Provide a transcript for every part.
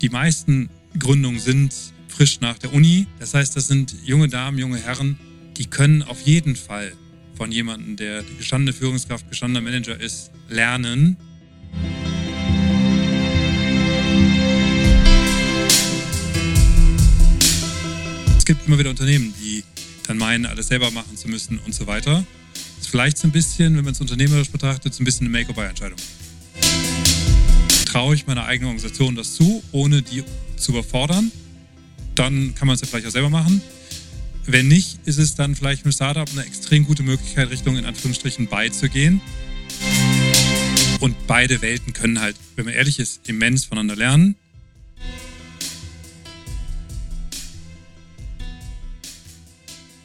Die meisten Gründungen sind frisch nach der Uni. Das heißt, das sind junge Damen, junge Herren, die können auf jeden Fall von jemandem, der gestandene Führungskraft, gestandener Manager ist, lernen. Es gibt immer wieder Unternehmen, die dann meinen, alles selber machen zu müssen und so weiter. Das ist vielleicht so ein bisschen, wenn man es unternehmerisch betrachtet, so ein bisschen eine Make-or-Buy-Entscheidung. Traue ich meiner eigenen Organisation das zu, ohne die zu überfordern? Dann kann man es ja vielleicht auch selber machen. Wenn nicht, ist es dann vielleicht mit Startup eine extrem gute Möglichkeit, Richtung in Anführungsstrichen beizugehen. Und beide Welten können halt, wenn man ehrlich ist, immens voneinander lernen.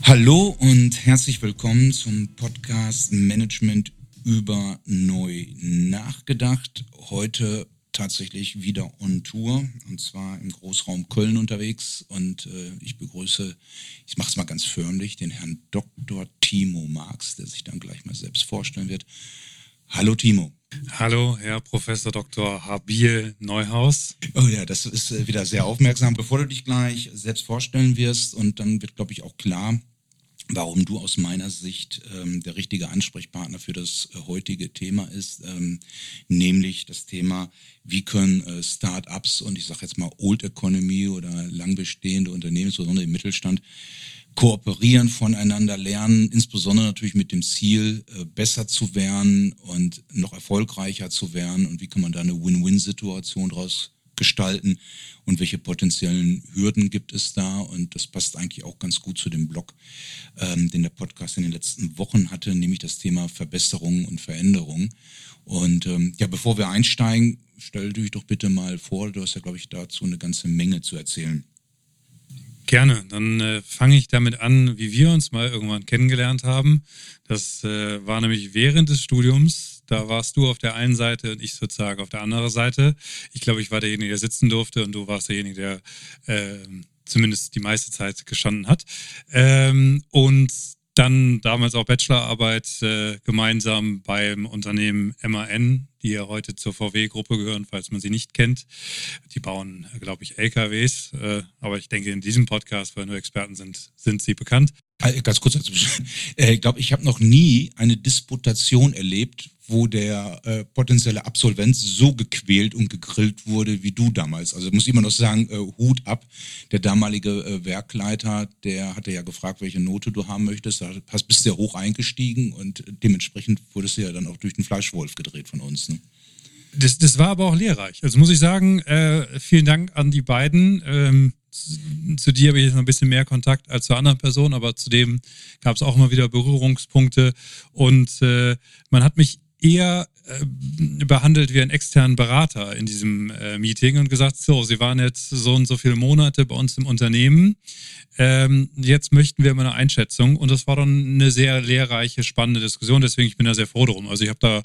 Hallo und herzlich willkommen zum Podcast Management über neu nachgedacht. Heute tatsächlich wieder on Tour und zwar im Großraum Köln unterwegs und äh, ich begrüße, ich mache es mal ganz förmlich, den Herrn Dr. Timo Marx, der sich dann gleich mal selbst vorstellen wird. Hallo Timo. Hallo, Herr Professor Dr. Habil Neuhaus. Oh ja, das ist äh, wieder sehr aufmerksam. Bevor du dich gleich selbst vorstellen wirst und dann wird, glaube ich, auch klar, warum du aus meiner Sicht ähm, der richtige Ansprechpartner für das äh, heutige Thema ist, ähm, nämlich das Thema, wie können äh, Start-ups und ich sage jetzt mal Old Economy oder lang bestehende Unternehmen, insbesondere im Mittelstand, kooperieren, voneinander lernen, insbesondere natürlich mit dem Ziel, äh, besser zu werden und noch erfolgreicher zu werden. Und wie kann man da eine Win-Win-Situation daraus gestalten und welche potenziellen Hürden gibt es da. Und das passt eigentlich auch ganz gut zu dem Blog, ähm, den der Podcast in den letzten Wochen hatte, nämlich das Thema Verbesserung und Veränderung. Und ähm, ja, bevor wir einsteigen, stell dich doch bitte mal vor, du hast ja, glaube ich, dazu eine ganze Menge zu erzählen. Gerne, dann äh, fange ich damit an, wie wir uns mal irgendwann kennengelernt haben. Das äh, war nämlich während des Studiums da warst du auf der einen Seite und ich sozusagen auf der anderen Seite. Ich glaube, ich war derjenige, der sitzen durfte und du warst derjenige, der äh, zumindest die meiste Zeit gestanden hat. Ähm, und dann damals auch Bachelorarbeit äh, gemeinsam beim Unternehmen MAN, die ja heute zur VW-Gruppe gehören, falls man sie nicht kennt. Die bauen, glaube ich, LKWs, äh, aber ich denke, in diesem Podcast, weil nur Experten sind, sind sie bekannt. Äh, ganz kurz. Äh, ich glaube, ich habe noch nie eine Disputation erlebt, wo der äh, potenzielle Absolvent so gequält und gegrillt wurde wie du damals. Also muss ich immer noch sagen, äh, Hut ab. Der damalige äh, Werkleiter, der hatte ja gefragt, welche Note du haben möchtest. Da hast, bist sehr hoch eingestiegen und dementsprechend wurdest du ja dann auch durch den Fleischwolf gedreht von uns. Ne? Das, das war aber auch lehrreich. Also muss ich sagen, äh, vielen Dank an die beiden. Ähm, zu dir habe ich jetzt noch ein bisschen mehr Kontakt als zu anderen Personen, aber zudem gab es auch immer wieder Berührungspunkte. Und äh, man hat mich eher behandelt wie einen externen Berater in diesem äh, Meeting und gesagt, so, Sie waren jetzt so und so viele Monate bei uns im Unternehmen. Ähm, jetzt möchten wir mal eine Einschätzung. Und das war dann eine sehr lehrreiche, spannende Diskussion. Deswegen ich bin da sehr froh drum. Also ich habe da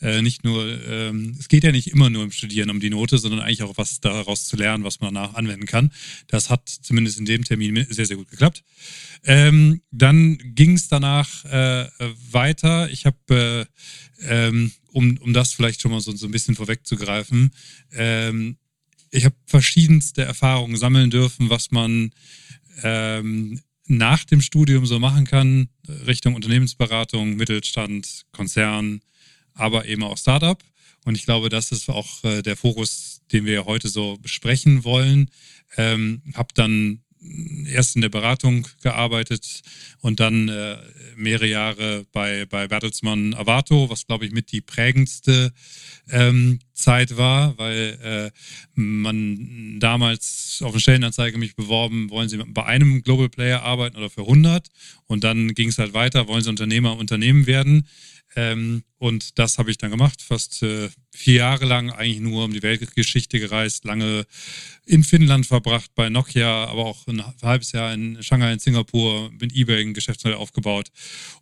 äh, nicht nur, ähm, es geht ja nicht immer nur im Studieren um die Note, sondern eigentlich auch was daraus zu lernen, was man danach anwenden kann. Das hat zumindest in dem Termin sehr, sehr gut geklappt. Ähm, dann ging es danach äh, weiter. Ich habe, äh, ähm, um, um das vielleicht schon mal so, so ein bisschen vorwegzugreifen, ähm, ich habe verschiedenste Erfahrungen sammeln dürfen, was man ähm, nach dem Studium so machen kann, Richtung Unternehmensberatung, Mittelstand, Konzern, aber eben auch Startup. Und ich glaube, das ist auch äh, der Fokus, den wir heute so besprechen wollen. Ähm, habe dann erst in der Beratung gearbeitet und dann äh, mehrere Jahre bei, bei Bertelsmann Avato, was glaube ich mit die prägendste ähm, Zeit war, weil äh, man damals auf eine Stellenanzeige mich beworben, wollen Sie bei einem Global Player arbeiten oder für 100 und dann ging es halt weiter, wollen Sie Unternehmer Unternehmen werden. Ähm, und das habe ich dann gemacht, fast äh, vier Jahre lang eigentlich nur um die Weltgeschichte gereist, lange in Finnland verbracht bei Nokia, aber auch ein halbes Jahr in Shanghai in Singapur mit eBay ein Geschäftsmodell aufgebaut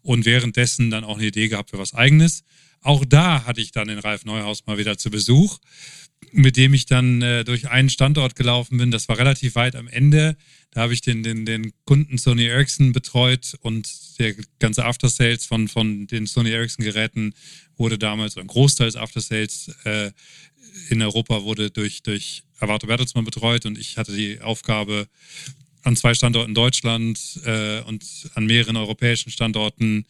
und währenddessen dann auch eine Idee gehabt für was eigenes. Auch da hatte ich dann den Ralf Neuhaus mal wieder zu Besuch, mit dem ich dann äh, durch einen Standort gelaufen bin. Das war relativ weit am Ende. Da habe ich den, den, den Kunden Sony Ericsson betreut und der ganze After-Sales von, von den Sony Ericsson-Geräten wurde damals, ein Großteil des After-Sales äh, in Europa wurde durch, durch Avato Bertelsmann betreut und ich hatte die Aufgabe, an zwei Standorten Deutschland äh, und an mehreren europäischen Standorten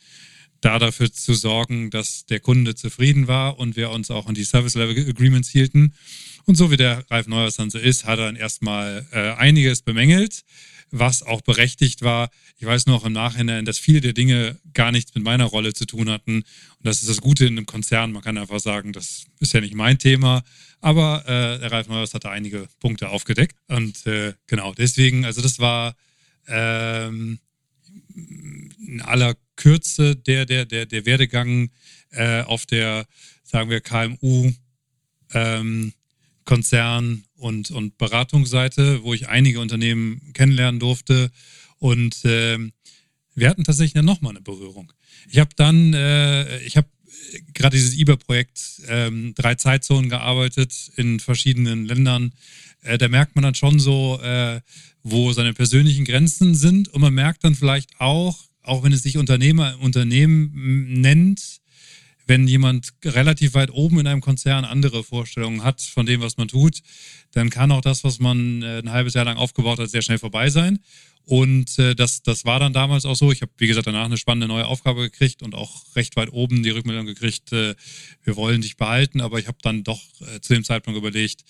da dafür zu sorgen, dass der Kunde zufrieden war und wir uns auch an die Service Level Agreements hielten. Und so wie der Ralf Neuhaus dann so ist, hat er dann erstmal äh, einiges bemängelt, was auch berechtigt war. Ich weiß noch im Nachhinein, dass viele der Dinge gar nichts mit meiner Rolle zu tun hatten. Und das ist das Gute in einem Konzern. Man kann einfach sagen, das ist ja nicht mein Thema. Aber äh, der Ralf Neuhaus hatte einige Punkte aufgedeckt. Und äh, genau, deswegen, also das war ähm, in aller Kürze der, der, der, der Werdegang äh, auf der, sagen wir, KMU ähm, Konzern und, und Beratungsseite, wo ich einige Unternehmen kennenlernen durfte. Und äh, wir hatten tatsächlich dann nochmal eine Berührung. Ich habe dann, äh, ich habe gerade dieses IBA-Projekt, ähm, drei Zeitzonen gearbeitet in verschiedenen Ländern. Äh, da merkt man dann schon so, äh, wo seine persönlichen Grenzen sind. Und man merkt dann vielleicht auch, auch wenn es sich Unternehmer, Unternehmen nennt, wenn jemand relativ weit oben in einem Konzern andere Vorstellungen hat von dem, was man tut, dann kann auch das, was man äh, ein halbes Jahr lang aufgebaut hat, sehr schnell vorbei sein. Und äh, das, das war dann damals auch so. Ich habe, wie gesagt, danach eine spannende neue Aufgabe gekriegt und auch recht weit oben die Rückmeldung gekriegt, äh, wir wollen dich behalten. Aber ich habe dann doch zu dem Zeitpunkt überlegt,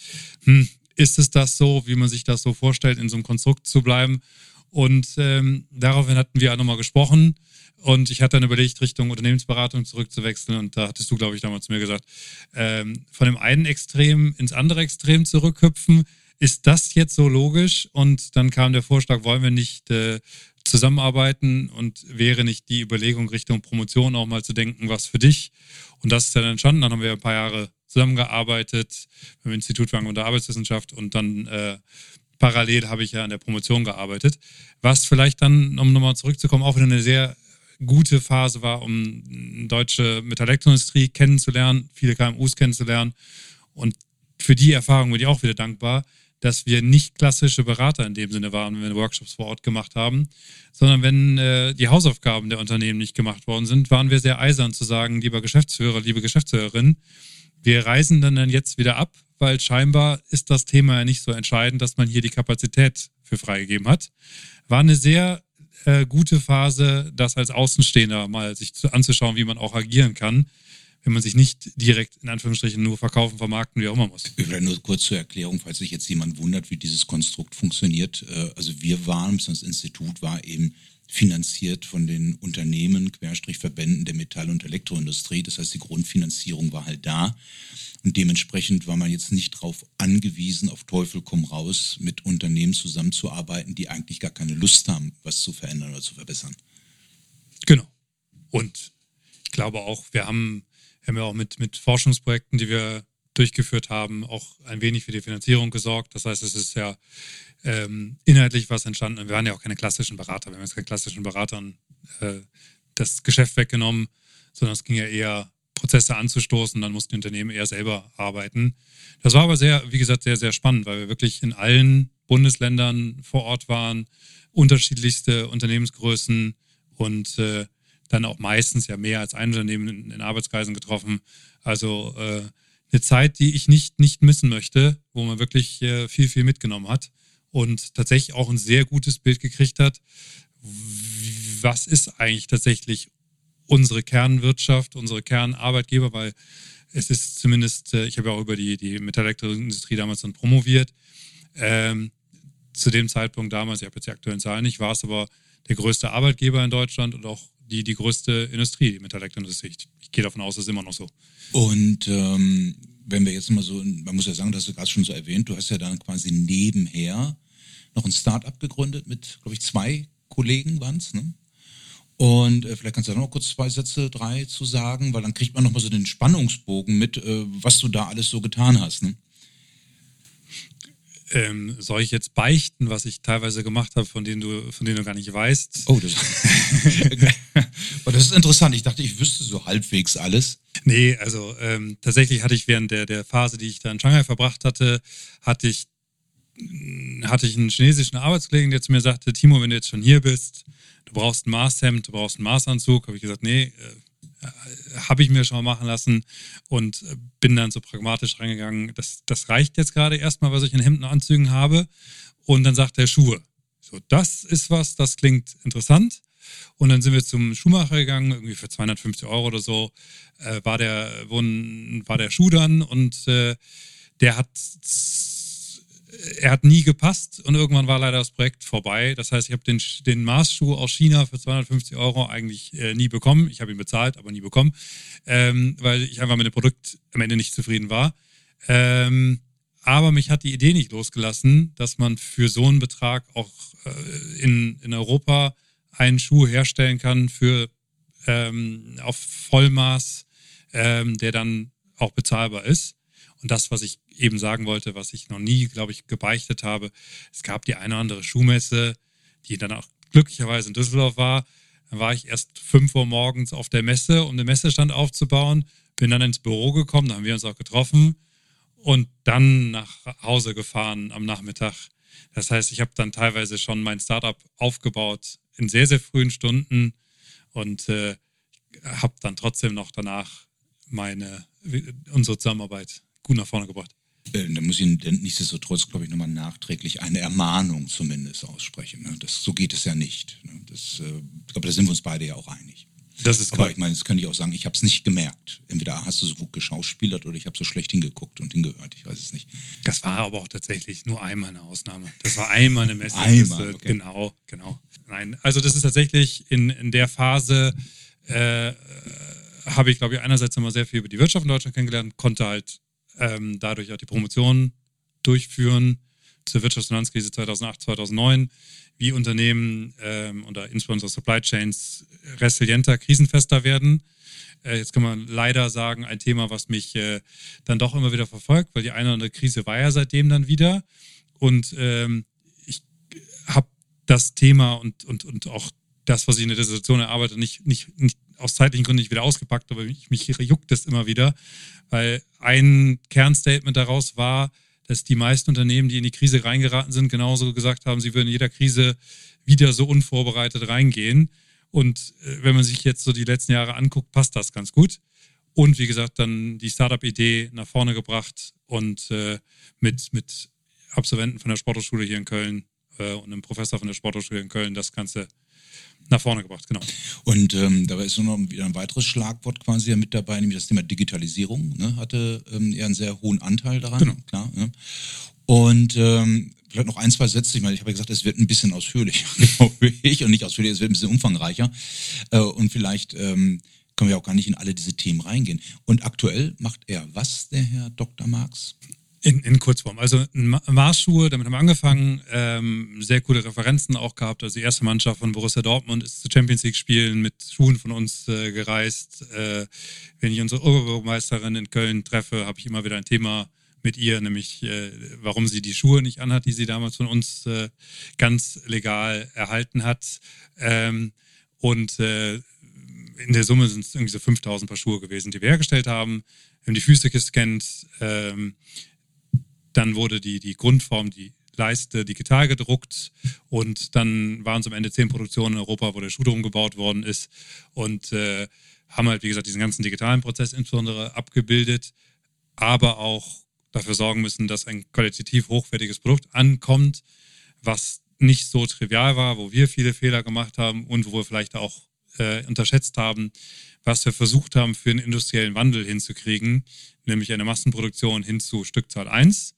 hm, ist es das so, wie man sich das so vorstellt, in so einem Konstrukt zu bleiben? Und ähm, daraufhin hatten wir auch nochmal gesprochen. Und ich hatte dann überlegt, Richtung Unternehmensberatung zurückzuwechseln. Und da hattest du, glaube ich, damals zu mir gesagt, ähm, von dem einen Extrem ins andere Extrem zurückhüpfen. Ist das jetzt so logisch? Und dann kam der Vorschlag, wollen wir nicht äh, zusammenarbeiten und wäre nicht die Überlegung Richtung Promotion auch mal zu denken, was für dich? Und das ist dann entstanden. Dann haben wir ein paar Jahre zusammengearbeitet beim Institut für Angewandte Arbeitswissenschaft und dann äh, parallel habe ich ja an der Promotion gearbeitet. Was vielleicht dann, um nochmal zurückzukommen, auch wieder eine sehr gute Phase war, um deutsche Metallelektroindustrie kennenzulernen, viele KMUs kennenzulernen. Und für die Erfahrung bin ich auch wieder dankbar, dass wir nicht klassische Berater in dem Sinne waren, wenn wir Workshops vor Ort gemacht haben, sondern wenn äh, die Hausaufgaben der Unternehmen nicht gemacht worden sind, waren wir sehr eisern zu sagen, lieber Geschäftsführer, liebe Geschäftsführerin, wir reisen dann, dann jetzt wieder ab, weil scheinbar ist das Thema ja nicht so entscheidend, dass man hier die Kapazität für freigegeben hat. War eine sehr äh, gute Phase, das als Außenstehender mal sich zu, anzuschauen, wie man auch agieren kann, wenn man sich nicht direkt in Anführungsstrichen nur verkaufen, vermarkten, wie auch immer muss. Vielleicht nur kurz zur Erklärung, falls sich jetzt jemand wundert, wie dieses Konstrukt funktioniert. Äh, also wir waren, das Institut war eben finanziert von den Unternehmen, Querstrich Verbänden der Metall- und Elektroindustrie. Das heißt, die Grundfinanzierung war halt da. Und dementsprechend war man jetzt nicht darauf angewiesen, auf Teufel komm raus, mit Unternehmen zusammenzuarbeiten, die eigentlich gar keine Lust haben, was zu verändern oder zu verbessern. Genau. Und ich glaube auch, wir haben, haben ja auch mit, mit Forschungsprojekten, die wir durchgeführt haben, auch ein wenig für die Finanzierung gesorgt. Das heißt, es ist ja ähm, inhaltlich was entstanden. Wir waren ja auch keine klassischen Berater. Wir haben jetzt keine klassischen Beratern äh, das Geschäft weggenommen, sondern es ging ja eher Prozesse anzustoßen. Dann mussten die Unternehmen eher selber arbeiten. Das war aber sehr, wie gesagt, sehr, sehr spannend, weil wir wirklich in allen Bundesländern vor Ort waren, unterschiedlichste Unternehmensgrößen und äh, dann auch meistens ja mehr als ein Unternehmen in, in Arbeitskreisen getroffen. Also äh, eine Zeit, die ich nicht, nicht missen möchte, wo man wirklich äh, viel, viel mitgenommen hat und tatsächlich auch ein sehr gutes Bild gekriegt hat, was ist eigentlich tatsächlich unsere Kernwirtschaft, unsere Kernarbeitgeber, weil es ist zumindest, äh, ich habe ja auch über die, die Metallelektroindustrie damals dann promoviert. Ähm, zu dem Zeitpunkt damals, ich habe jetzt die aktuellen Zahlen nicht, war es aber der größte Arbeitgeber in Deutschland und auch die, die größte Industrie, die Metallelektroindustrie. Ich, ich gehe davon aus, das ist immer noch so. Und ähm, wenn wir jetzt mal so, man muss ja sagen, das hast du gerade schon so erwähnt, du hast ja dann quasi nebenher noch ein Start-up gegründet mit, glaube ich, zwei Kollegen waren es, ne? Und äh, vielleicht kannst du da noch kurz zwei Sätze, drei zu sagen, weil dann kriegt man noch mal so den Spannungsbogen mit, äh, was du da alles so getan hast. Ne? Ähm, soll ich jetzt beichten, was ich teilweise gemacht habe, von denen du, von denen du gar nicht weißt? Oh, das, oh, das ist interessant. Ich dachte, ich wüsste so halbwegs alles. Nee, also ähm, tatsächlich hatte ich während der, der Phase, die ich da in Shanghai verbracht hatte, hatte ich hatte ich einen chinesischen Arbeitskollegen, der zu mir sagte, Timo, wenn du jetzt schon hier bist, du brauchst ein Maßhemd, du brauchst einen Maßanzug. Habe ich gesagt, nee, äh, habe ich mir schon mal machen lassen und bin dann so pragmatisch reingegangen. Das, das reicht jetzt gerade erstmal, was ich in Hemden und Anzügen habe. Und dann sagt er Schuhe. So, das ist was, das klingt interessant. Und dann sind wir zum Schuhmacher gegangen, irgendwie für 250 Euro oder so, äh, war, der, war der Schuh dann und äh, der hat er hat nie gepasst und irgendwann war leider das Projekt vorbei. Das heißt, ich habe den, den Maßschuh aus China für 250 Euro eigentlich äh, nie bekommen. Ich habe ihn bezahlt, aber nie bekommen, ähm, weil ich einfach mit dem Produkt am Ende nicht zufrieden war. Ähm, aber mich hat die Idee nicht losgelassen, dass man für so einen Betrag auch äh, in, in Europa einen Schuh herstellen kann für ähm, auf Vollmaß, ähm, der dann auch bezahlbar ist. Und das, was ich eben sagen wollte, was ich noch nie, glaube ich, gebeichtet habe, es gab die eine oder andere Schuhmesse, die dann auch glücklicherweise in Düsseldorf war. Dann war ich erst fünf Uhr morgens auf der Messe, um den Messestand aufzubauen, bin dann ins Büro gekommen, da haben wir uns auch getroffen und dann nach Hause gefahren am Nachmittag. Das heißt, ich habe dann teilweise schon mein Startup aufgebaut in sehr, sehr frühen Stunden und äh, habe dann trotzdem noch danach meine unsere Zusammenarbeit gut nach vorne gebracht. Äh, da muss ich nichtsdestotrotz, glaube ich, nochmal nachträglich eine Ermahnung zumindest aussprechen. Ne? Das, so geht es ja nicht. Ne? Das, äh, ich glaube, da sind wir uns beide ja auch einig. Das ist Aber ich meine, das könnte ich auch sagen, ich habe es nicht gemerkt. Entweder hast du so gut geschauspielert oder ich habe so schlecht hingeguckt und hingehört. Ich weiß es nicht. Das war aber auch tatsächlich nur einmal eine Ausnahme. Das war einmal eine Messe. einmal, okay. Genau, genau. Nein, also das ist tatsächlich in, in der Phase, äh, habe ich, glaube ich, einerseits immer sehr viel über die Wirtschaft in Deutschland kennengelernt, konnte halt ähm, dadurch auch die Promotion durchführen zur Wirtschaftsfinanzkrise 2008, 2009, wie Unternehmen ähm, oder insbesondere Supply Chains resilienter, krisenfester werden. Äh, jetzt kann man leider sagen, ein Thema, was mich äh, dann doch immer wieder verfolgt, weil die eine oder andere Krise war ja seitdem dann wieder. Und ähm, ich habe das Thema und, und, und auch das, was ich in der Dissertation erarbeite, nicht, nicht, nicht aus zeitlichen Gründen nicht wieder ausgepackt, aber mich, mich juckt es immer wieder, weil ein Kernstatement daraus war, dass die meisten Unternehmen, die in die Krise reingeraten sind, genauso gesagt haben, sie würden in jeder Krise wieder so unvorbereitet reingehen. Und äh, wenn man sich jetzt so die letzten Jahre anguckt, passt das ganz gut. Und wie gesagt, dann die Startup-Idee nach vorne gebracht und äh, mit, mit Absolventen von der Sporthochschule hier in Köln äh, und einem Professor von der Sporthochschule in Köln das Ganze nach vorne gebracht, genau. Und ähm, dabei ist noch wieder ein weiteres Schlagwort quasi mit dabei, nämlich das Thema Digitalisierung. Ne? Hatte ähm, eher einen sehr hohen Anteil daran, genau. klar. Ne? Und ähm, vielleicht noch ein, zwei Sätze. Ich meine, ich habe ja gesagt, es wird ein bisschen ausführlicher, glaube ich, und nicht ausführlicher, es wird ein bisschen umfangreicher. Äh, und vielleicht ähm, können wir auch gar nicht in alle diese Themen reingehen. Und aktuell macht er was, der Herr Dr. Marx? In, in Kurzform. Also Marsschuhe, damit haben wir angefangen, ähm, sehr coole Referenzen auch gehabt. Also die erste Mannschaft von Borussia Dortmund ist zu Champions League Spielen mit Schuhen von uns äh, gereist. Äh, wenn ich unsere Oberbürgermeisterin in Köln treffe, habe ich immer wieder ein Thema mit ihr, nämlich äh, warum sie die Schuhe nicht anhat, die sie damals von uns äh, ganz legal erhalten hat. Ähm, und äh, in der Summe sind es irgendwie so 5000 Paar Schuhe gewesen, die wir hergestellt haben. Wir haben die Füße gescannt. Ähm, dann wurde die, die Grundform, die Leiste digital gedruckt und dann waren es am Ende zehn Produktionen in Europa, wo der Schuh drum gebaut worden ist und äh, haben halt, wie gesagt, diesen ganzen digitalen Prozess insbesondere abgebildet, aber auch dafür sorgen müssen, dass ein qualitativ hochwertiges Produkt ankommt, was nicht so trivial war, wo wir viele Fehler gemacht haben und wo wir vielleicht auch äh, unterschätzt haben, was wir versucht haben, für einen industriellen Wandel hinzukriegen, nämlich eine Massenproduktion hin zu Stückzahl 1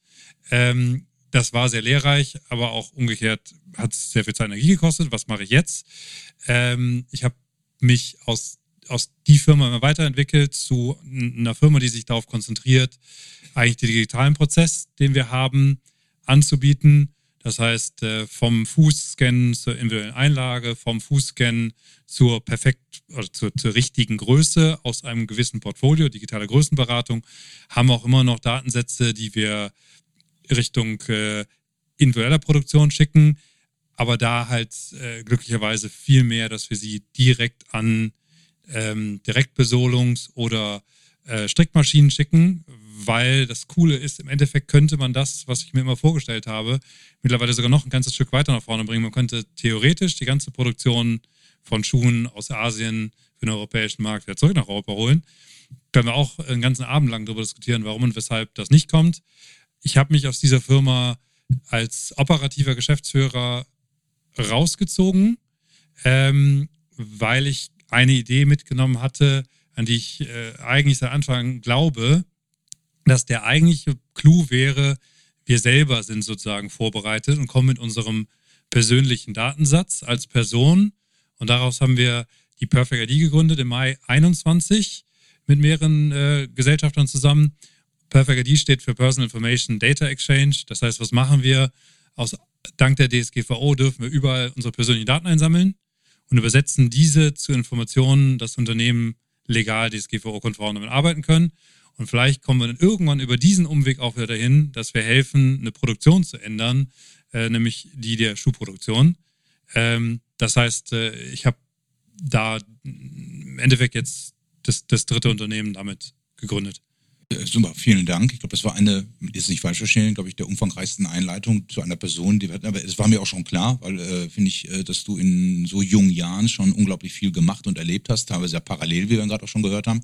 ähm, das war sehr lehrreich, aber auch umgekehrt hat es sehr viel Zeit und Energie gekostet. Was mache ich jetzt? Ähm, ich habe mich aus, aus die Firma immer weiterentwickelt zu einer Firma, die sich darauf konzentriert, eigentlich den digitalen Prozess, den wir haben, anzubieten. Das heißt, äh, vom Fußscan zur individuellen Einlage, vom Fußscan zur perfekt oder zur, zur richtigen Größe aus einem gewissen Portfolio, digitale Größenberatung, haben auch immer noch Datensätze, die wir Richtung äh, individueller Produktion schicken, aber da halt äh, glücklicherweise viel mehr, dass wir sie direkt an ähm, Direktbesolungs- oder äh, Strickmaschinen schicken, weil das Coole ist, im Endeffekt könnte man das, was ich mir immer vorgestellt habe, mittlerweile sogar noch ein ganzes Stück weiter nach vorne bringen. Man könnte theoretisch die ganze Produktion von Schuhen aus Asien für den europäischen Markt wieder zurück nach Europa holen. Können wir auch einen ganzen Abend lang darüber diskutieren, warum und weshalb das nicht kommt. Ich habe mich aus dieser Firma als operativer Geschäftsführer rausgezogen, ähm, weil ich eine Idee mitgenommen hatte, an die ich äh, eigentlich seit Anfang glaube, dass der eigentliche Clou wäre, wir selber sind sozusagen vorbereitet und kommen mit unserem persönlichen Datensatz als Person. Und daraus haben wir die Perfect ID gegründet im Mai 21 mit mehreren äh, Gesellschaftern zusammen. Perfect ID steht für Personal Information Data Exchange. Das heißt, was machen wir? Aus, dank der DSGVO dürfen wir überall unsere persönlichen Daten einsammeln und übersetzen diese zu Informationen, dass Unternehmen legal DSGVO-konform damit arbeiten können. Und vielleicht kommen wir dann irgendwann über diesen Umweg auch wieder dahin, dass wir helfen, eine Produktion zu ändern, äh, nämlich die der Schuhproduktion. Ähm, das heißt, äh, ich habe da im Endeffekt jetzt das, das dritte Unternehmen damit gegründet. Äh, super, vielen Dank. Ich glaube, das war eine, ist nicht falsch verstehen, glaube ich, der umfangreichsten Einleitung zu einer Person, die aber es war mir auch schon klar, weil äh, finde ich, äh, dass du in so jungen Jahren schon unglaublich viel gemacht und erlebt hast, teilweise ja parallel, wie wir gerade auch schon gehört haben.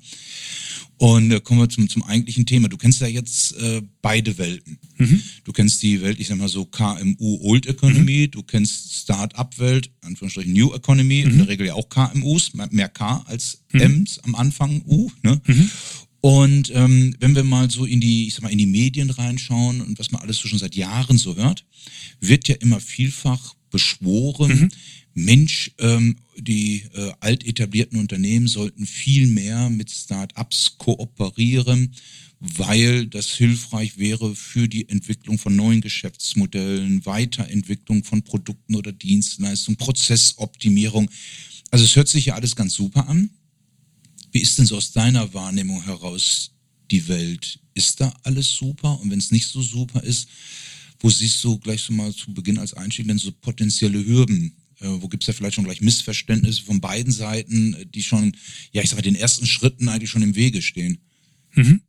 Und äh, kommen wir zum, zum eigentlichen Thema. Du kennst ja jetzt äh, beide Welten. Mhm. Du kennst die Welt, ich sag mal so KMU Old Economy, mhm. du kennst Start-up-Welt, Anführungsstrichen New Economy, mhm. in der Regel ja auch KMUs, mehr K als mhm. Ms am Anfang U. Ne? Und ähm, wenn wir mal so in die, ich sag mal, in die Medien reinschauen und was man alles so schon seit Jahren so hört, wird ja immer vielfach beschworen, mhm. Mensch, ähm, die äh, alt etablierten Unternehmen sollten viel mehr mit Start-ups kooperieren, weil das hilfreich wäre für die Entwicklung von neuen Geschäftsmodellen, Weiterentwicklung von Produkten oder Dienstleistungen, Prozessoptimierung. Also es hört sich ja alles ganz super an. Wie ist denn so aus deiner Wahrnehmung heraus die Welt? Ist da alles super? Und wenn es nicht so super ist, wo siehst du gleich so mal zu Beginn als Einstieg denn so potenzielle Hürden? Äh, wo gibt es ja vielleicht schon gleich Missverständnisse von beiden Seiten, die schon, ja, ich sag mal, den ersten Schritten eigentlich schon im Wege stehen? Mhm.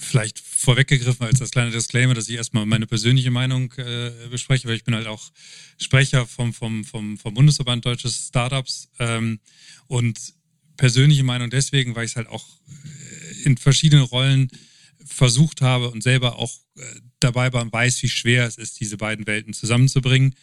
Vielleicht vorweggegriffen als das kleine Disclaimer, dass ich erstmal meine persönliche Meinung äh, bespreche, weil ich bin halt auch Sprecher vom, vom, vom, vom Bundesverband Deutsches Startups ähm, und persönliche Meinung deswegen, weil ich es halt auch äh, in verschiedenen Rollen versucht habe und selber auch äh, dabei war und weiß, wie schwer es ist, diese beiden Welten zusammenzubringen.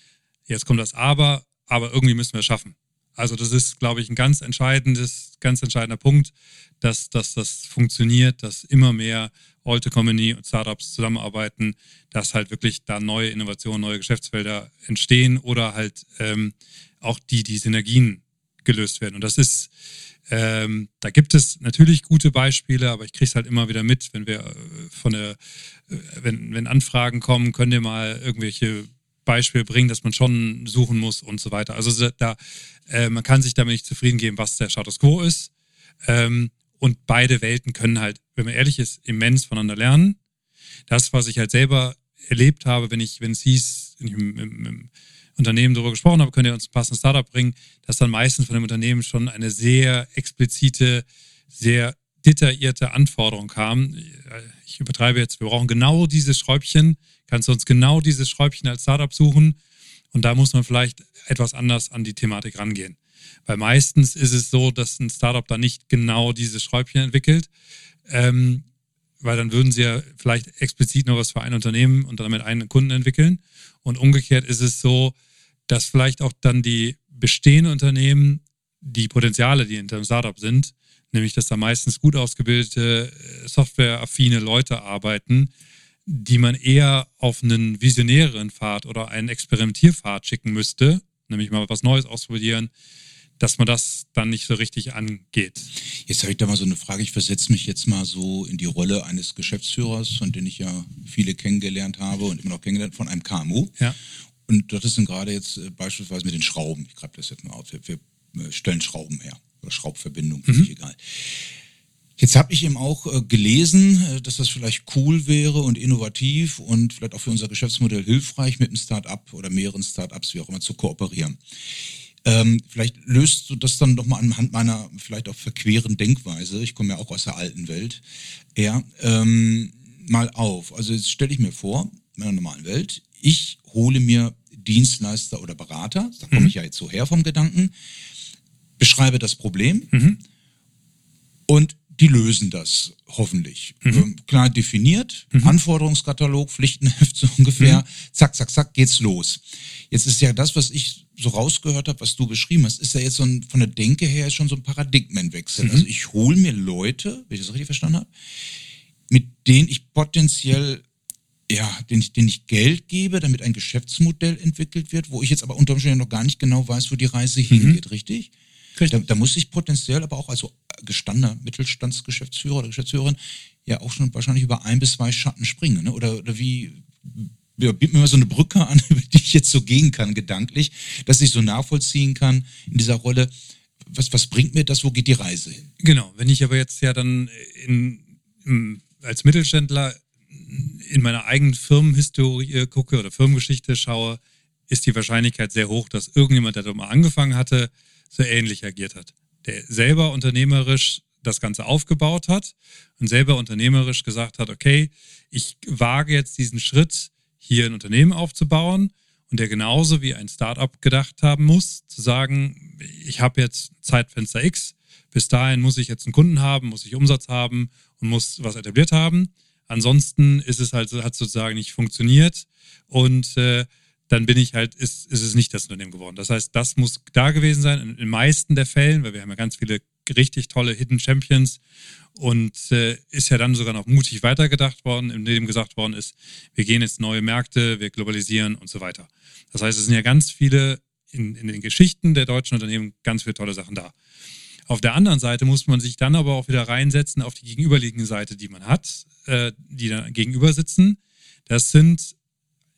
Jetzt kommt das Aber, aber irgendwie müssen wir es schaffen. Also das ist, glaube ich, ein ganz entscheidendes, ganz entscheidender Punkt, dass, dass das funktioniert, dass immer mehr Alte Company und Startups zusammenarbeiten, dass halt wirklich da neue Innovationen, neue Geschäftsfelder entstehen oder halt ähm, auch die, die Synergien gelöst werden. Und das ist, ähm, da gibt es natürlich gute Beispiele, aber ich kriege es halt immer wieder mit, wenn wir äh, von der, äh, wenn, wenn Anfragen kommen, könnt ihr mal irgendwelche Beispiele bringen, dass man schon suchen muss und so weiter. Also da, äh, man kann sich damit nicht zufrieden geben, was der Status quo ist. Ähm, und beide Welten können halt, wenn man ehrlich ist, immens voneinander lernen. Das, was ich halt selber erlebt habe, wenn ich, wenn es hieß, im, im, im Unternehmen darüber gesprochen habe, könnt ihr uns ein passendes Startup bringen, dass dann meistens von dem Unternehmen schon eine sehr explizite, sehr detaillierte Anforderung kam. Ich übertreibe jetzt, wir brauchen genau dieses Schräubchen, kannst du uns genau dieses Schräubchen als Startup suchen und da muss man vielleicht etwas anders an die Thematik rangehen. Weil meistens ist es so, dass ein Startup da nicht genau dieses Schräubchen entwickelt, ähm, weil dann würden sie ja vielleicht explizit nur was für ein Unternehmen und damit einen Kunden entwickeln. Und umgekehrt ist es so, dass vielleicht auch dann die bestehenden Unternehmen die Potenziale, die hinter dem Startup sind, nämlich dass da meistens gut ausgebildete, äh, softwareaffine Leute arbeiten, die man eher auf einen visionäreren Pfad oder einen Experimentierpfad schicken müsste, nämlich mal was Neues ausprobieren, dass man das dann nicht so richtig angeht. Jetzt habe ich da mal so eine Frage. Ich versetze mich jetzt mal so in die Rolle eines Geschäftsführers, von dem ich ja viele kennengelernt habe und immer noch kennengelernt, von einem KMU. Ja. Und das ist dann gerade jetzt äh, beispielsweise mit den Schrauben. Ich greife das jetzt mal auf. Wir, äh, stellen Schrauben her. Oder Schraubverbindung, mhm. völlig egal. Jetzt habe ich eben auch äh, gelesen, äh, dass das vielleicht cool wäre und innovativ und vielleicht auch für unser Geschäftsmodell hilfreich, mit einem Start-up oder mehreren Start-ups, wie auch immer, zu kooperieren. Ähm, vielleicht löst du das dann doch mal anhand meiner vielleicht auch verqueren Denkweise, ich komme ja auch aus der alten Welt, eher ähm, mal auf. Also jetzt stelle ich mir vor, in einer normalen Welt, ich hole mir Dienstleister oder Berater, da komme mhm. ich ja jetzt so her vom Gedanken, beschreibe das Problem mhm. und die lösen das hoffentlich. Mhm. Ähm, klar definiert, mhm. Anforderungskatalog, Pflichtenheft so ungefähr, mhm. zack, zack, zack, geht's los. Jetzt ist ja das, was ich so rausgehört habe, was du beschrieben hast, ist ja jetzt so ein, von der Denke her schon so ein Paradigmenwechsel. Mhm. Also ich hole mir Leute, wenn ich das richtig verstanden habe, mit denen ich potenziell ja, den ich, den ich Geld gebe, damit ein Geschäftsmodell entwickelt wird, wo ich jetzt aber unter Umständen noch gar nicht genau weiß, wo die Reise mhm. hingeht, richtig? Da, da, muss ich potenziell aber auch als gestandener Mittelstandsgeschäftsführer oder Geschäftsführerin ja auch schon wahrscheinlich über ein bis zwei Schatten springen, ne? Oder, oder wie, ja, biet mir mal so eine Brücke an, über die ich jetzt so gehen kann, gedanklich, dass ich so nachvollziehen kann in dieser Rolle. Was, was bringt mir das? Wo geht die Reise hin? Genau. Wenn ich aber jetzt ja dann in, in als Mittelständler in meiner eigenen Firmenhistorie gucke oder Firmengeschichte schaue, ist die Wahrscheinlichkeit sehr hoch, dass irgendjemand, der da mal angefangen hatte, so ähnlich agiert hat. Der selber unternehmerisch das Ganze aufgebaut hat und selber unternehmerisch gesagt hat, okay, ich wage jetzt diesen Schritt, hier ein Unternehmen aufzubauen und der genauso wie ein Startup gedacht haben muss, zu sagen, ich habe jetzt Zeitfenster X, bis dahin muss ich jetzt einen Kunden haben, muss ich Umsatz haben und muss was etabliert haben. Ansonsten ist es halt, hat sozusagen nicht funktioniert und äh, dann bin ich halt, ist, ist es nicht das Unternehmen geworden. Das heißt, das muss da gewesen sein, in den meisten der Fällen, weil wir haben ja ganz viele richtig tolle Hidden Champions und äh, ist ja dann sogar noch mutig weitergedacht worden, in dem gesagt worden ist, wir gehen jetzt neue Märkte, wir globalisieren und so weiter. Das heißt, es sind ja ganz viele in, in den Geschichten der deutschen Unternehmen ganz viele tolle Sachen da. Auf der anderen Seite muss man sich dann aber auch wieder reinsetzen auf die gegenüberliegende Seite, die man hat, äh, die da gegenüber sitzen. Das sind,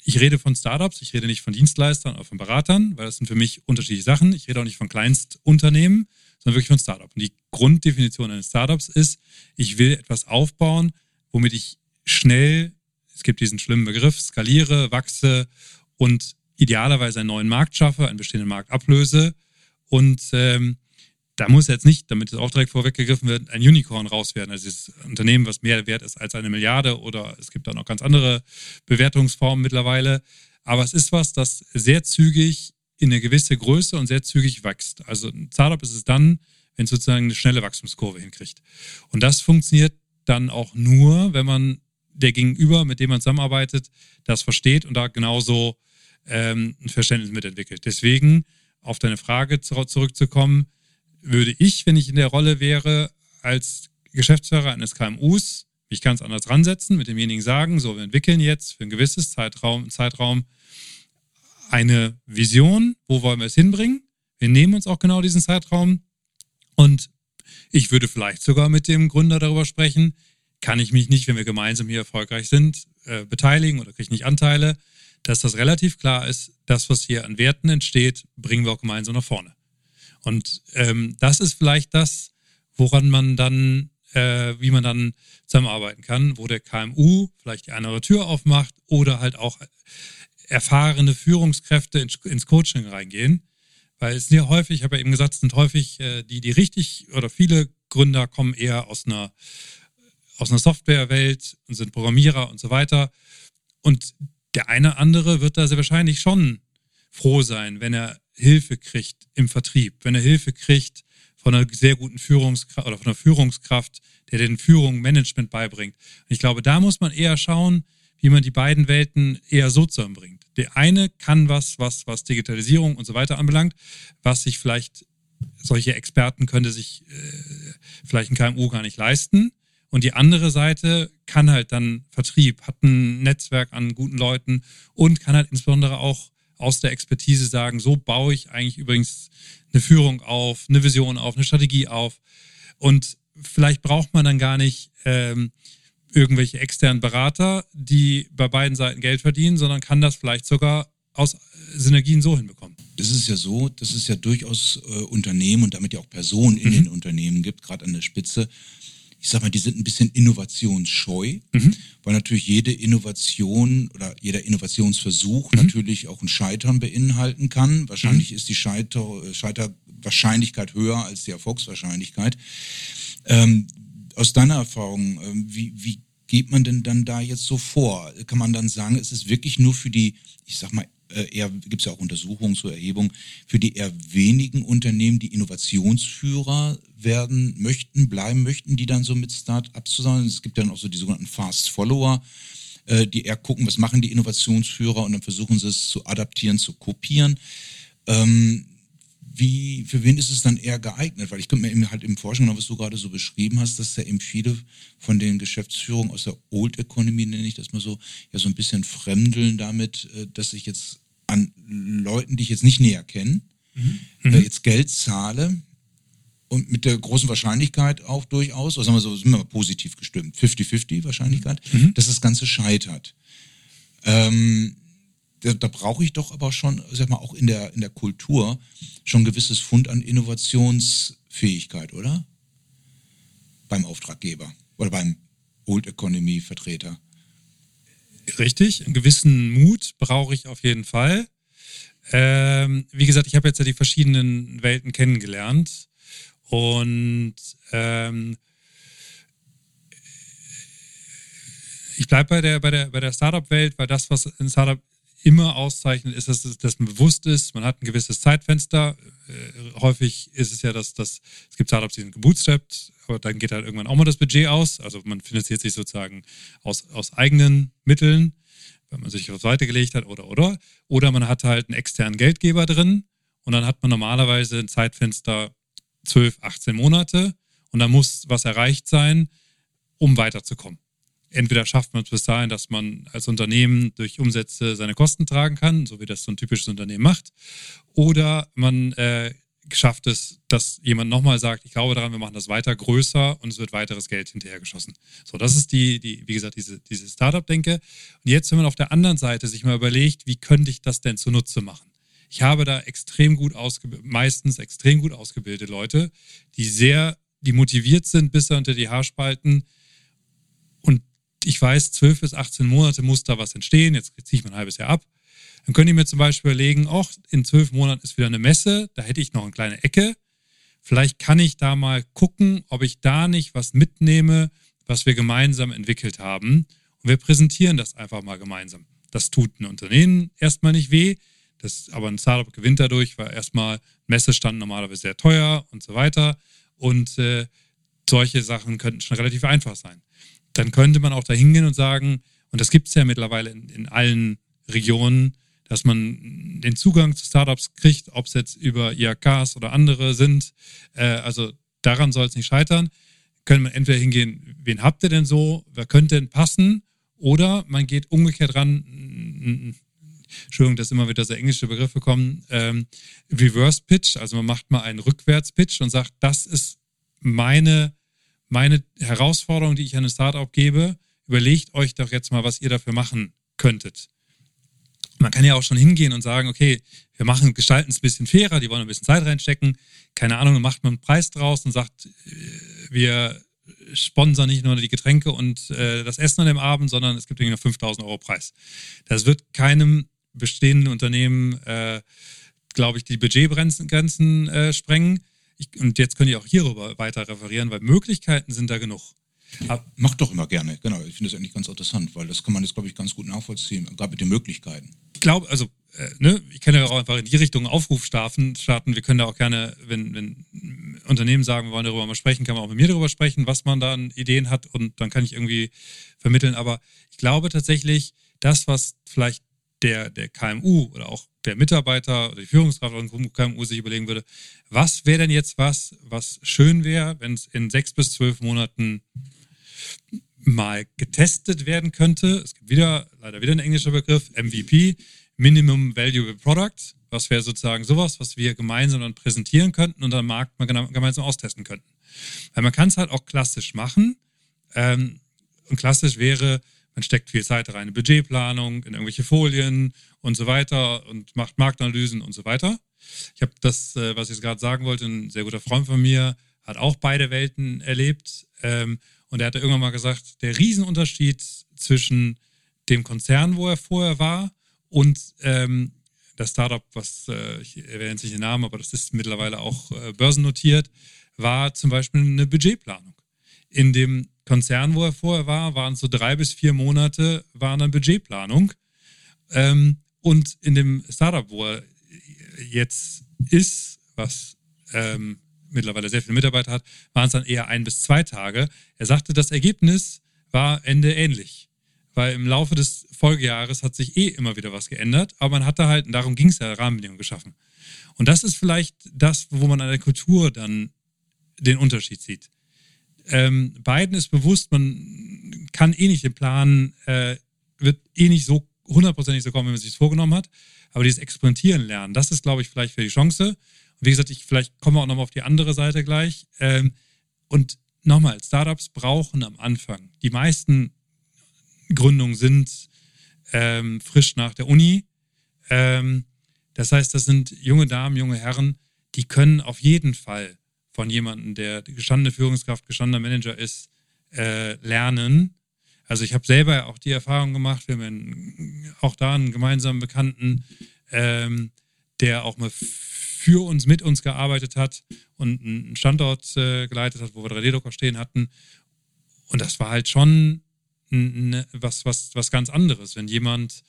ich rede von Startups, ich rede nicht von Dienstleistern oder von Beratern, weil das sind für mich unterschiedliche Sachen. Ich rede auch nicht von Kleinstunternehmen, sondern wirklich von Startups. Und die Grunddefinition eines Startups ist, ich will etwas aufbauen, womit ich schnell, es gibt diesen schlimmen Begriff, skaliere, wachse und idealerweise einen neuen Markt schaffe, einen bestehenden Markt ablöse und ähm, da muss jetzt nicht, damit auch direkt vorweggegriffen wird, ein Unicorn raus werden. Also dieses Unternehmen, was mehr wert ist als eine Milliarde oder es gibt da noch ganz andere Bewertungsformen mittlerweile. Aber es ist was, das sehr zügig in eine gewisse Größe und sehr zügig wächst. Also ein Startup ist es dann, wenn es sozusagen eine schnelle Wachstumskurve hinkriegt. Und das funktioniert dann auch nur, wenn man der Gegenüber, mit dem man zusammenarbeitet, das versteht und da genauso ähm, ein Verständnis mitentwickelt. Deswegen, auf deine Frage zurückzukommen, würde ich, wenn ich in der Rolle wäre, als Geschäftsführer eines KMUs, mich ganz anders ransetzen, mit demjenigen sagen, so, wir entwickeln jetzt für ein gewisses Zeitraum, Zeitraum eine Vision, wo wollen wir es hinbringen? Wir nehmen uns auch genau diesen Zeitraum und ich würde vielleicht sogar mit dem Gründer darüber sprechen, kann ich mich nicht, wenn wir gemeinsam hier erfolgreich sind, äh, beteiligen oder kriege ich nicht Anteile, dass das relativ klar ist, das, was hier an Werten entsteht, bringen wir auch gemeinsam nach vorne. Und ähm, das ist vielleicht das, woran man dann, äh, wie man dann zusammenarbeiten kann, wo der KMU vielleicht die andere Tür aufmacht oder halt auch erfahrene Führungskräfte ins, ins Coaching reingehen. Weil es sind ja häufig, ich habe ja eben gesagt, es sind häufig äh, die, die richtig oder viele Gründer kommen eher aus einer, aus einer Softwarewelt und sind Programmierer und so weiter. Und der eine andere wird da sehr wahrscheinlich schon froh sein, wenn er Hilfe kriegt im Vertrieb, wenn er Hilfe kriegt von einer sehr guten Führungskraft oder von einer Führungskraft, der den Führung Management beibringt. Und ich glaube, da muss man eher schauen, wie man die beiden Welten eher so zusammenbringt. Der eine kann was, was, was Digitalisierung und so weiter anbelangt, was sich vielleicht solche Experten könnte sich äh, vielleicht ein KMU gar nicht leisten. Und die andere Seite kann halt dann Vertrieb, hat ein Netzwerk an guten Leuten und kann halt insbesondere auch aus der Expertise sagen, so baue ich eigentlich übrigens eine Führung auf, eine Vision auf, eine Strategie auf. Und vielleicht braucht man dann gar nicht ähm, irgendwelche externen Berater, die bei beiden Seiten Geld verdienen, sondern kann das vielleicht sogar aus Synergien so hinbekommen. Das ist ja so, dass es ja durchaus äh, Unternehmen und damit ja auch Personen in mhm. den Unternehmen gibt, gerade an der Spitze, ich sag mal, die sind ein bisschen innovationsscheu, mhm. weil natürlich jede Innovation oder jeder Innovationsversuch mhm. natürlich auch ein Scheitern beinhalten kann. Wahrscheinlich mhm. ist die Scheiter, Scheiterwahrscheinlichkeit höher als die Erfolgswahrscheinlichkeit. Ähm, aus deiner Erfahrung, ähm, wie, wie geht man denn dann da jetzt so vor? Kann man dann sagen, es ist wirklich nur für die, ich sag mal, eher gibt es ja auch Untersuchungen zur Erhebung, für die eher wenigen Unternehmen, die Innovationsführer werden möchten, bleiben möchten, die dann so mit Start-ups zusammen. Es gibt dann auch so die sogenannten Fast Follower, äh, die eher gucken, was machen die Innovationsführer und dann versuchen sie es zu adaptieren, zu kopieren. Ähm, wie, für wen ist es dann eher geeignet? Weil ich könnte mir eben halt im Forschung, was du gerade so beschrieben hast, dass ja eben viele von den Geschäftsführungen aus der Old Economy, nenne ich das mal so, ja so ein bisschen fremdeln damit, äh, dass ich jetzt an Leuten, die ich jetzt nicht näher kenne, mhm. äh, mhm. jetzt Geld zahle und mit der großen Wahrscheinlichkeit auch durchaus, oder sagen wir so, sind wir mal positiv gestimmt, 50-50 Wahrscheinlichkeit, mhm. dass das Ganze scheitert. Ähm, da, da brauche ich doch aber schon, sag mal, auch in der, in der Kultur schon ein gewisses Fund an Innovationsfähigkeit, oder? Beim Auftraggeber oder beim Old Economy Vertreter. Richtig, einen gewissen Mut brauche ich auf jeden Fall. Ähm, wie gesagt, ich habe jetzt ja die verschiedenen Welten kennengelernt und ähm, ich bleibe bei der, bei der, bei der Startup-Welt, weil das, was ein Startup immer auszeichnet, ist, dass, dass man bewusst ist, man hat ein gewisses Zeitfenster. Äh, häufig ist es ja, dass, dass es gibt Startups, die sind gebootstrapped, aber dann geht halt irgendwann auch mal das Budget aus. Also man finanziert sich sozusagen aus, aus eigenen Mitteln, wenn man sich auf Seite gelegt hat oder oder. Oder man hat halt einen externen Geldgeber drin und dann hat man normalerweise ein Zeitfenster 12, 18 Monate und dann muss was erreicht sein, um weiterzukommen entweder schafft man es bis dahin, dass man als Unternehmen durch Umsätze seine Kosten tragen kann, so wie das so ein typisches Unternehmen macht, oder man äh, schafft es, dass jemand nochmal sagt, ich glaube daran, wir machen das weiter größer und es wird weiteres Geld hinterhergeschossen. So, das ist die, die wie gesagt, diese, diese Startup-Denke. Und jetzt, wenn man auf der anderen Seite sich mal überlegt, wie könnte ich das denn zunutze machen? Ich habe da extrem gut ausgebildet, meistens extrem gut ausgebildete Leute, die sehr, die motiviert sind bis unter die Haarspalten, ich weiß, 12 bis 18 Monate muss da was entstehen, jetzt ziehe ich mal ein halbes Jahr ab. Dann könnte ich mir zum Beispiel überlegen, auch in zwölf Monaten ist wieder eine Messe, da hätte ich noch eine kleine Ecke. Vielleicht kann ich da mal gucken, ob ich da nicht was mitnehme, was wir gemeinsam entwickelt haben. Und wir präsentieren das einfach mal gemeinsam. Das tut ein Unternehmen erstmal nicht weh. Das, aber ein Startup gewinnt dadurch, weil erstmal Messestand normalerweise sehr teuer und so weiter. Und äh, solche Sachen könnten schon relativ einfach sein dann könnte man auch da hingehen und sagen, und das gibt es ja mittlerweile in, in, allen Regionen, dass man den Zugang zu Startups kriegt, ob es jetzt über IAKs oder andere sind. Äh, also daran soll es nicht scheitern. Können wir entweder hingehen, wen habt ihr denn so, wer könnte denn passen? Oder man geht umgekehrt ran, Entschuldigung, dass immer wieder so englische Begriffe kommen, ähm, Reverse Pitch, also man macht mal einen Rückwärts-Pitch und sagt, das ist meine meine Herausforderung, die ich an ein Startup gebe, überlegt euch doch jetzt mal, was ihr dafür machen könntet. Man kann ja auch schon hingehen und sagen, okay, wir machen, gestalten es ein bisschen fairer, die wollen ein bisschen Zeit reinstecken. Keine Ahnung, dann macht man einen Preis draus und sagt, äh, wir sponsern nicht nur die Getränke und äh, das Essen an dem Abend, sondern es gibt irgendwie noch 5000 Euro Preis. Das wird keinem bestehenden Unternehmen, äh, glaube ich, die Budgetgrenzen äh, sprengen. Ich, und jetzt könnt ihr auch hierüber weiter referieren, weil Möglichkeiten sind da genug. Ja, macht doch immer gerne, genau. Ich finde das eigentlich ganz interessant, weil das kann man jetzt, glaube ich, ganz gut nachvollziehen, gerade mit den Möglichkeiten. Ich glaube, also, äh, ne, ich kann ja auch einfach in die Richtung Aufruf starten. starten. Wir können da auch gerne, wenn, wenn Unternehmen sagen, wir wollen darüber mal sprechen, kann man auch mit mir darüber sprechen, was man da an Ideen hat und dann kann ich irgendwie vermitteln. Aber ich glaube tatsächlich, das, was vielleicht der, der KMU oder auch der Mitarbeiter oder die Führungskraft von KMU sich überlegen würde, was wäre denn jetzt was, was schön wäre, wenn es in sechs bis zwölf Monaten mal getestet werden könnte. Es gibt wieder, leider wieder ein englischer Begriff, MVP, Minimum Valuable Product. Was wäre sozusagen sowas, was wir gemeinsam dann präsentieren könnten und am Markt mal gemeinsam austesten könnten. Weil man kann es halt auch klassisch machen. Ähm, und klassisch wäre, man steckt viel Zeit rein in Budgetplanung, in irgendwelche Folien und so weiter und macht Marktanalysen und so weiter. Ich habe das, äh, was ich jetzt gerade sagen wollte, ein sehr guter Freund von mir hat auch beide Welten erlebt. Ähm, und er hatte irgendwann mal gesagt, der Riesenunterschied zwischen dem Konzern, wo er vorher war, und ähm, das Startup, was, äh, ich erwähne jetzt nicht den Namen, aber das ist mittlerweile auch äh, börsennotiert, war zum Beispiel eine Budgetplanung. In dem Konzern, wo er vorher war, waren es so drei bis vier Monate, waren dann Budgetplanung. Ähm, und in dem Startup, wo er jetzt ist, was ähm, mittlerweile sehr viele Mitarbeiter hat, waren es dann eher ein bis zwei Tage. Er sagte, das Ergebnis war Ende ähnlich. Weil im Laufe des Folgejahres hat sich eh immer wieder was geändert, aber man hatte halt, und darum ging es ja, Rahmenbedingungen geschaffen. Und das ist vielleicht das, wo man an der Kultur dann den Unterschied sieht. Ähm, beiden ist bewusst, man kann eh nicht den Plan, äh, wird eh nicht so hundertprozentig so kommen, wie man sich vorgenommen hat. Aber dieses Experimentieren lernen, das ist, glaube ich, vielleicht für die Chance. Und wie gesagt, ich vielleicht komme auch nochmal auf die andere Seite gleich. Ähm, und nochmal, Startups brauchen am Anfang. Die meisten Gründungen sind ähm, frisch nach der Uni. Ähm, das heißt, das sind junge Damen, junge Herren, die können auf jeden Fall von jemandem, der gestandene Führungskraft, gestandener Manager ist, äh, lernen. Also ich habe selber auch die Erfahrung gemacht, wir haben auch da einen gemeinsamen Bekannten, ähm, der auch mal für uns, mit uns gearbeitet hat und einen Standort äh, geleitet hat, wo wir 3D-Drucker stehen hatten. Und das war halt schon ne, was, was, was ganz anderes. Wenn jemand,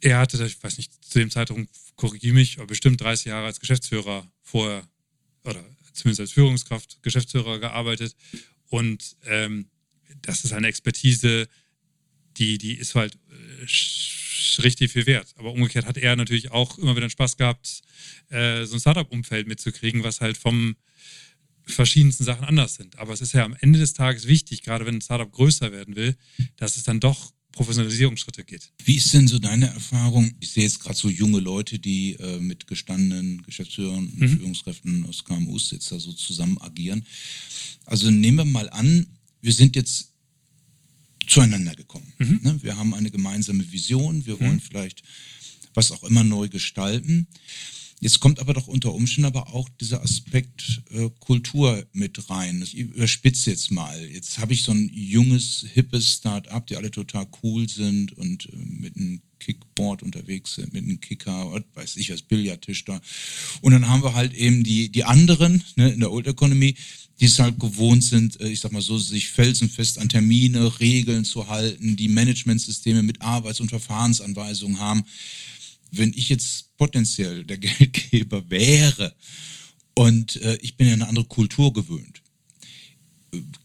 er hatte, ich weiß nicht, zu dem Zeitpunkt, korrigiere mich, aber bestimmt 30 Jahre als Geschäftsführer vorher oder zumindest als Führungskraft, Geschäftsführer gearbeitet. Und ähm, das ist eine Expertise, die, die ist halt äh, richtig viel wert. Aber umgekehrt hat er natürlich auch immer wieder Spaß gehabt, äh, so ein Startup-Umfeld mitzukriegen, was halt vom verschiedensten Sachen anders sind. Aber es ist ja am Ende des Tages wichtig, gerade wenn ein Startup größer werden will, dass es dann doch Professionalisierungsschritte geht. Wie ist denn so deine Erfahrung? Ich sehe jetzt gerade so junge Leute, die äh, mit gestandenen Geschäftsführern und mhm. Führungskräften aus KMUs jetzt da so zusammen agieren. Also nehmen wir mal an, wir sind jetzt zueinander gekommen. Mhm. Ne? Wir haben eine gemeinsame Vision, wir wollen mhm. vielleicht was auch immer neu gestalten. Jetzt kommt aber doch unter Umständen aber auch dieser Aspekt äh, Kultur mit rein. Ich überspitze jetzt mal. Jetzt habe ich so ein junges, hippes Start-up, die alle total cool sind und äh, mit einem Kickboard unterwegs sind, mit einem Kicker, was weiß ich, als Billardtisch da. Und dann haben wir halt eben die, die anderen ne, in der Old Economy, die es halt gewohnt sind, äh, ich sag mal so, sich felsenfest an Termine, Regeln zu halten, die Managementsysteme mit Arbeits- und Verfahrensanweisungen haben wenn ich jetzt potenziell der Geldgeber wäre und äh, ich bin ja eine andere Kultur gewöhnt,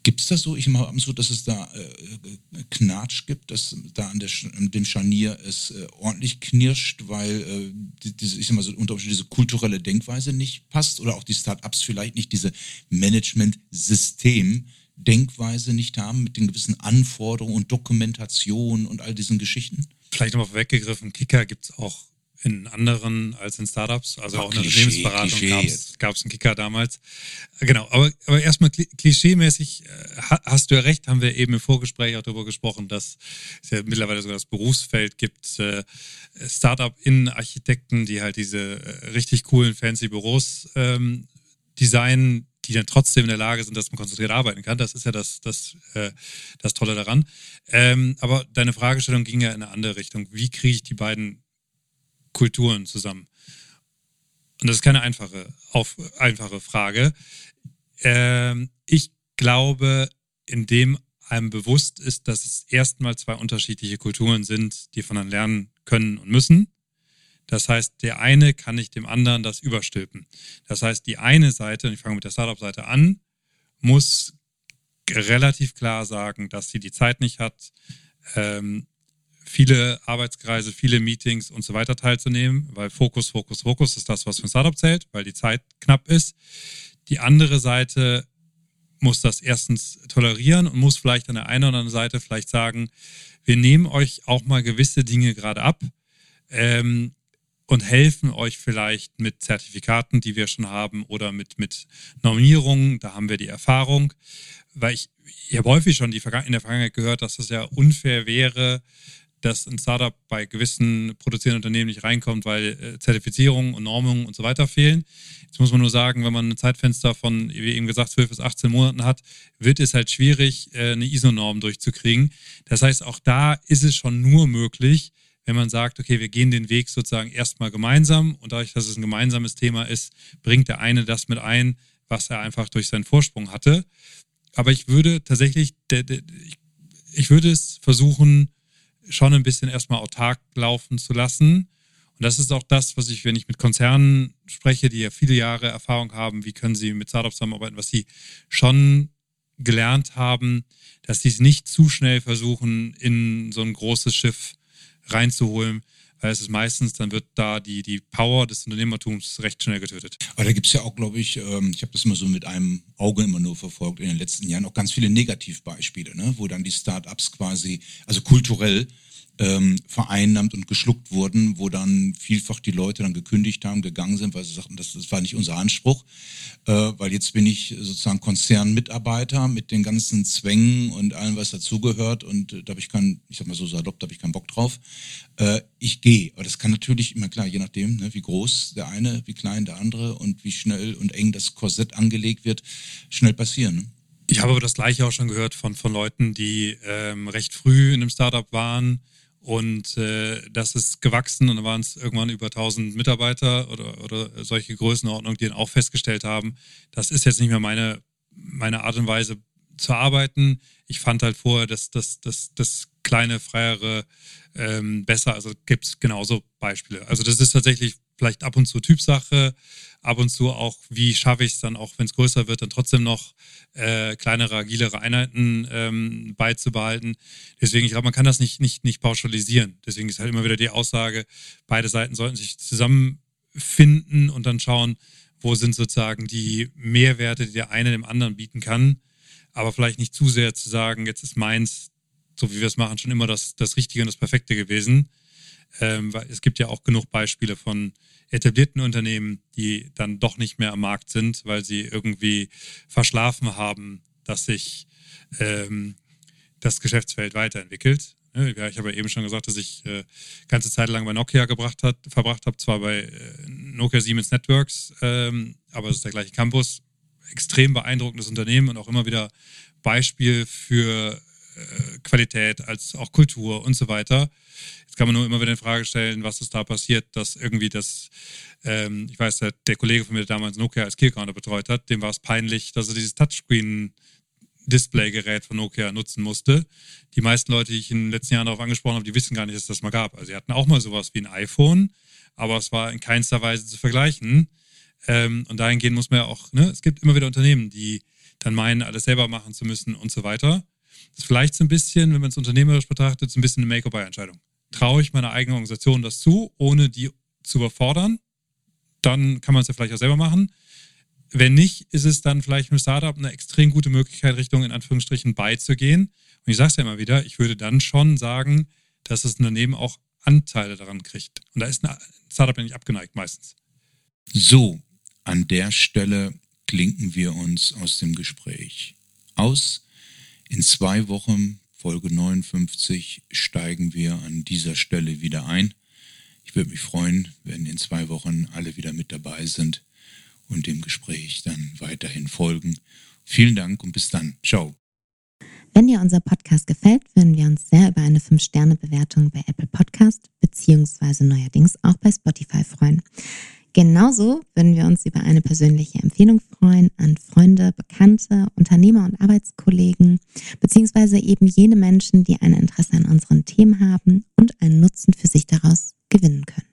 Gibt es das so? Ich mache so, dass es da äh, Knatsch gibt, dass da an, der, an dem Scharnier es äh, ordentlich knirscht, weil äh, diese, ich sag mal so, unter diese kulturelle Denkweise nicht passt oder auch die Start-ups vielleicht nicht diese Management-System Denkweise nicht haben mit den gewissen Anforderungen und Dokumentation und all diesen Geschichten? Vielleicht nochmal weggegriffen, Kicker gibt es auch in anderen als in Startups, also Ach, auch in der Unternehmensberatung gab es einen Kicker damals. Genau, aber, aber erstmal klischeemäßig äh, hast du ja recht, haben wir eben im Vorgespräch auch darüber gesprochen, dass es ja mittlerweile sogar das Berufsfeld gibt, äh, Startup-Innenarchitekten, die halt diese äh, richtig coolen, fancy Büros ähm, designen, die dann trotzdem in der Lage sind, dass man konzentriert arbeiten kann. Das ist ja das, das, äh, das Tolle daran. Ähm, aber deine Fragestellung ging ja in eine andere Richtung. Wie kriege ich die beiden Kulturen zusammen? Und das ist keine einfache, auf, einfache Frage. Ähm, ich glaube, indem einem bewusst ist, dass es erstmal zwei unterschiedliche Kulturen sind, die voneinander lernen können und müssen. Das heißt, der eine kann nicht dem anderen das überstülpen. Das heißt, die eine Seite, und ich fange mit der Startup-Seite an, muss relativ klar sagen, dass sie die Zeit nicht hat, ähm, viele Arbeitskreise, viele Meetings und so weiter teilzunehmen, weil Fokus, Fokus, Fokus ist das, was für ein Startup zählt, weil die Zeit knapp ist. Die andere Seite muss das erstens tolerieren und muss vielleicht an der einen oder anderen Seite vielleicht sagen, wir nehmen euch auch mal gewisse Dinge gerade ab ähm, und helfen euch vielleicht mit Zertifikaten, die wir schon haben oder mit, mit Normierungen, da haben wir die Erfahrung, weil ich, ich habe häufig schon die, in der Vergangenheit gehört, dass es ja unfair wäre, dass ein Startup bei gewissen produzierenden Unternehmen nicht reinkommt, weil äh, Zertifizierung und Normung und so weiter fehlen. Jetzt muss man nur sagen, wenn man ein Zeitfenster von, wie eben gesagt, 12 bis 18 Monaten hat, wird es halt schwierig, äh, eine ISO-Norm durchzukriegen. Das heißt, auch da ist es schon nur möglich, wenn man sagt, okay, wir gehen den Weg sozusagen erstmal gemeinsam und dadurch, dass es ein gemeinsames Thema ist, bringt der eine das mit ein, was er einfach durch seinen Vorsprung hatte. Aber ich würde tatsächlich, ich würde es versuchen, schon ein bisschen erstmal autark laufen zu lassen. Und das ist auch das, was ich, wenn ich mit Konzernen spreche, die ja viele Jahre Erfahrung haben, wie können sie mit Startups zusammenarbeiten, was sie schon gelernt haben, dass sie es nicht zu schnell versuchen, in so ein großes Schiff reinzuholen, es ist meistens, dann wird da die, die Power des Unternehmertums recht schnell getötet. Aber da gibt es ja auch, glaube ich, ähm, ich habe das immer so mit einem Auge immer nur verfolgt in den letzten Jahren, auch ganz viele Negativbeispiele, ne? wo dann die Start-ups quasi, also kulturell ähm, vereinnahmt und geschluckt wurden, wo dann vielfach die Leute dann gekündigt haben, gegangen sind, weil sie sagten, das, das war nicht unser Anspruch, äh, weil jetzt bin ich sozusagen Konzernmitarbeiter mit den ganzen Zwängen und allem, was dazugehört und äh, da habe ich keinen, ich sag mal so salopp, da habe ich keinen Bock drauf. Äh, ich gehe, aber das kann natürlich immer klar, je nachdem, ne, wie groß der eine, wie klein der andere und wie schnell und eng das Korsett angelegt wird, schnell passieren. Ne? Ich habe aber das Gleiche auch schon gehört von, von Leuten, die ähm, recht früh in einem Startup waren, und äh, das ist gewachsen und dann waren es irgendwann über 1000 Mitarbeiter oder, oder solche Größenordnungen, die dann auch festgestellt haben, das ist jetzt nicht mehr meine, meine Art und Weise zu arbeiten. Ich fand halt vorher das, das, das, das kleine, freiere ähm, besser. Also gibt es genauso Beispiele. Also das ist tatsächlich vielleicht ab und zu Typsache, ab und zu auch, wie schaffe ich es dann, auch wenn es größer wird, dann trotzdem noch äh, kleinere, agilere Einheiten ähm, beizubehalten. Deswegen, ich glaube, man kann das nicht, nicht, nicht pauschalisieren. Deswegen ist halt immer wieder die Aussage, beide Seiten sollten sich zusammenfinden und dann schauen, wo sind sozusagen die Mehrwerte, die der eine dem anderen bieten kann. Aber vielleicht nicht zu sehr zu sagen, jetzt ist meins, so wie wir es machen, schon immer das, das Richtige und das Perfekte gewesen. Ähm, es gibt ja auch genug Beispiele von etablierten Unternehmen, die dann doch nicht mehr am Markt sind, weil sie irgendwie verschlafen haben, dass sich ähm, das Geschäftsfeld weiterentwickelt. Ja, ich habe ja eben schon gesagt, dass ich äh, ganze Zeit lang bei Nokia gebracht hat, verbracht habe, zwar bei äh, Nokia Siemens Networks, ähm, aber es ist der gleiche Campus. Extrem beeindruckendes Unternehmen und auch immer wieder Beispiel für Qualität als auch Kultur und so weiter. Jetzt kann man nur immer wieder in Frage stellen, was ist da passiert, dass irgendwie das, ähm, ich weiß, der, der, Kollege von mir, der damals Nokia als Keycounter betreut hat, dem war es peinlich, dass er dieses Touchscreen Displaygerät von Nokia nutzen musste. Die meisten Leute, die ich in den letzten Jahren darauf angesprochen habe, die wissen gar nicht, dass das mal gab. Also sie hatten auch mal sowas wie ein iPhone, aber es war in keinster Weise zu vergleichen. Ähm, und dahingehend muss man ja auch, ne, es gibt immer wieder Unternehmen, die dann meinen, alles selber machen zu müssen und so weiter. Das ist vielleicht so ein bisschen, wenn man es unternehmerisch betrachtet, so ein bisschen eine Make-or-Buy-Entscheidung. Traue ich meiner eigenen Organisation das zu, ohne die zu überfordern? Dann kann man es ja vielleicht auch selber machen. Wenn nicht, ist es dann vielleicht mit Startup eine extrem gute Möglichkeit, Richtung in Anführungsstrichen beizugehen. Und ich sage es ja immer wieder, ich würde dann schon sagen, dass das Unternehmen auch Anteile daran kriegt. Und da ist ein Startup ja nicht abgeneigt meistens. So, an der Stelle klinken wir uns aus dem Gespräch aus. In zwei Wochen, Folge 59, steigen wir an dieser Stelle wieder ein. Ich würde mich freuen, wenn in zwei Wochen alle wieder mit dabei sind und dem Gespräch dann weiterhin folgen. Vielen Dank und bis dann. Ciao. Wenn dir unser Podcast gefällt, würden wir uns sehr über eine 5-Sterne-Bewertung bei Apple Podcast beziehungsweise neuerdings auch bei Spotify freuen. Genauso würden wir uns über eine persönliche Empfehlung freuen an Freunde, Bekannte, Unternehmer und Arbeitskollegen, beziehungsweise eben jene Menschen, die ein Interesse an unseren Themen haben und einen Nutzen für sich daraus gewinnen können.